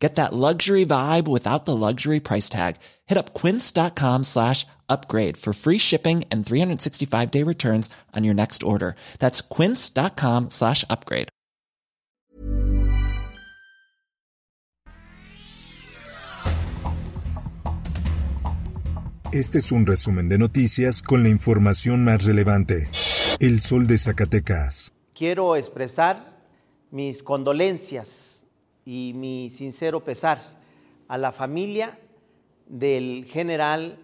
Get that luxury vibe without the luxury price tag. Hit up quince.com slash upgrade for free shipping and 365 day returns on your next order. That's quince.com slash upgrade. Este es un resumen de noticias con la información más relevante. El Sol de Zacatecas. Quiero expresar mis condolencias y mi sincero pesar a la familia del general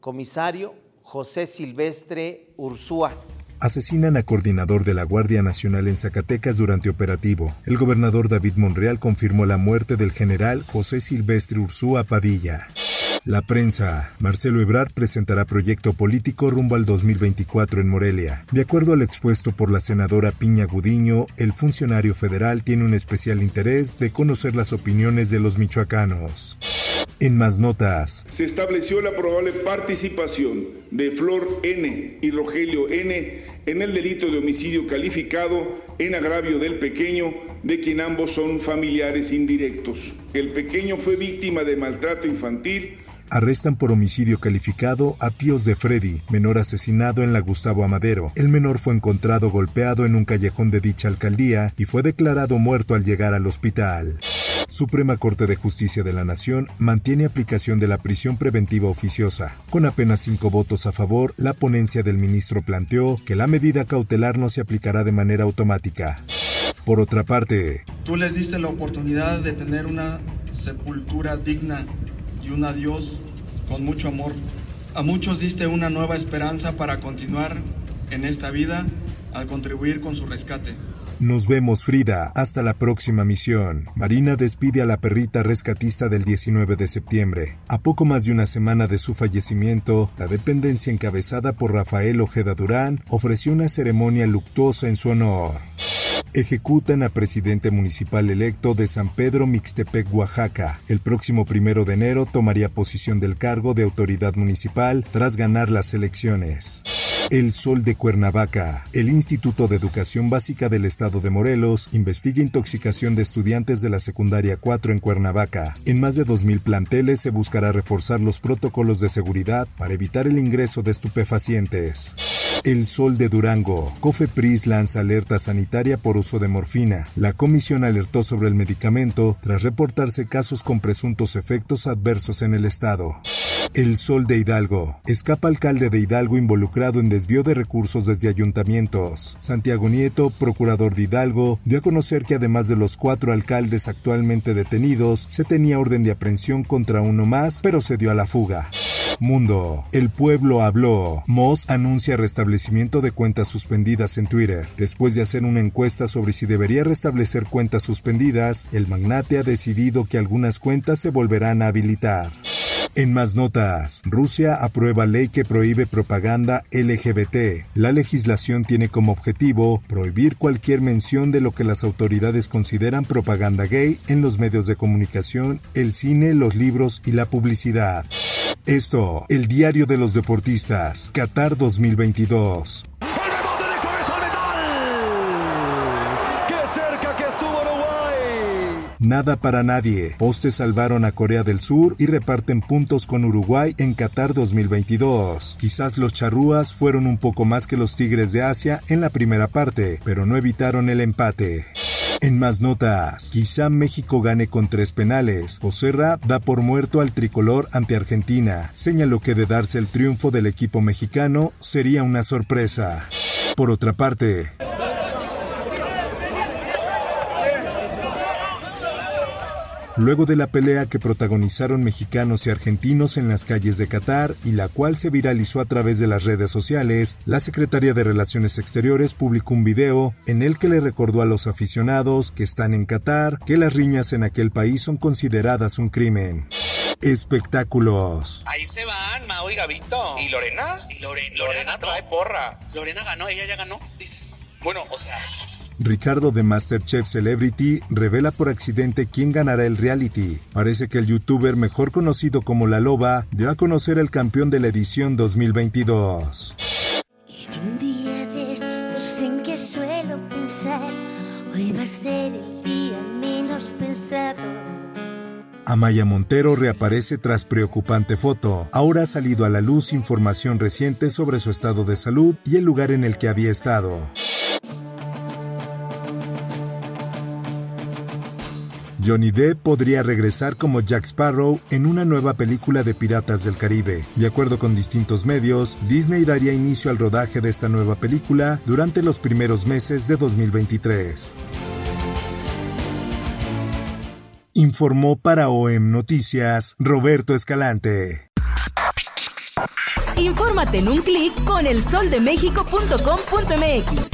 comisario José Silvestre Ursúa. Asesinan a coordinador de la Guardia Nacional en Zacatecas durante operativo. El gobernador David Monreal confirmó la muerte del general José Silvestre Ursúa Padilla. La prensa. Marcelo Ebrard presentará proyecto político rumbo al 2024 en Morelia. De acuerdo al expuesto por la senadora Piña Gudiño, el funcionario federal tiene un especial interés de conocer las opiniones de los michoacanos. En más notas. Se estableció la probable participación de Flor N y Rogelio N en el delito de homicidio calificado en agravio del pequeño, de quien ambos son familiares indirectos. El pequeño fue víctima de maltrato infantil Arrestan por homicidio calificado a tíos de Freddy, menor asesinado en la Gustavo Amadero. El menor fue encontrado golpeado en un callejón de dicha alcaldía y fue declarado muerto al llegar al hospital. Suprema Corte de Justicia de la Nación mantiene aplicación de la prisión preventiva oficiosa. Con apenas cinco votos a favor, la ponencia del ministro planteó que la medida cautelar no se aplicará de manera automática. Por otra parte, tú les diste la oportunidad de tener una sepultura digna y un adiós con mucho amor. A muchos diste una nueva esperanza para continuar en esta vida al contribuir con su rescate. Nos vemos Frida, hasta la próxima misión. Marina despide a la perrita rescatista del 19 de septiembre. A poco más de una semana de su fallecimiento, la dependencia encabezada por Rafael Ojeda Durán ofreció una ceremonia luctuosa en su honor ejecutan a presidente municipal electo de San Pedro Mixtepec, Oaxaca. El próximo primero de enero tomaría posición del cargo de autoridad municipal tras ganar las elecciones. El Sol de Cuernavaca. El Instituto de Educación Básica del Estado de Morelos investiga intoxicación de estudiantes de la secundaria 4 en Cuernavaca. En más de 2.000 planteles se buscará reforzar los protocolos de seguridad para evitar el ingreso de estupefacientes. El Sol de Durango. Cofepris lanza alerta sanitaria por uso de morfina. La comisión alertó sobre el medicamento tras reportarse casos con presuntos efectos adversos en el estado. El Sol de Hidalgo. Escapa alcalde de Hidalgo involucrado en desvío de recursos desde ayuntamientos. Santiago Nieto, procurador de Hidalgo, dio a conocer que además de los cuatro alcaldes actualmente detenidos, se tenía orden de aprehensión contra uno más, pero se dio a la fuga. Mundo. El pueblo habló. Moss anuncia restablecimiento de cuentas suspendidas en Twitter. Después de hacer una encuesta sobre si debería restablecer cuentas suspendidas, el magnate ha decidido que algunas cuentas se volverán a habilitar. En más notas, Rusia aprueba ley que prohíbe propaganda LGBT. La legislación tiene como objetivo prohibir cualquier mención de lo que las autoridades consideran propaganda gay en los medios de comunicación, el cine, los libros y la publicidad. Esto, el diario de los deportistas, Qatar 2022. Nada para nadie. Postes salvaron a Corea del Sur y reparten puntos con Uruguay en Qatar 2022. Quizás los charrúas fueron un poco más que los Tigres de Asia en la primera parte, pero no evitaron el empate. En más notas, quizá México gane con tres penales. Joserra da por muerto al tricolor ante Argentina. Señaló que de darse el triunfo del equipo mexicano sería una sorpresa. Por otra parte, luego de la pelea que protagonizaron mexicanos y argentinos en las calles de Qatar y la cual se viralizó a través de las redes sociales, la Secretaría de Relaciones Exteriores publicó un video en el que le recordó a los aficionados que están en Qatar que las riñas en aquel país son consideradas un crimen. Espectáculos. Ahí se van, Mao y Gavito. ¿Y Lorena? ¿Y Lorena? Lorena trae porra. Lorena ganó, ella ya ganó, dices. Bueno, o sea... Ricardo de Masterchef Celebrity revela por accidente quién ganará el reality. Parece que el youtuber mejor conocido como La Loba dio a conocer el campeón de la edición 2022. En un día de estos en que suelo pensar, hoy va a ser el día menos pensado. Amaya Montero reaparece tras preocupante foto. Ahora ha salido a la luz información reciente sobre su estado de salud y el lugar en el que había estado. Johnny Depp podría regresar como Jack Sparrow en una nueva película de Piratas del Caribe. De acuerdo con distintos medios, Disney daría inicio al rodaje de esta nueva película durante los primeros meses de 2023. Informó para OEM Noticias Roberto Escalante. Infórmate en un clic con elsoldemexico.com.mx.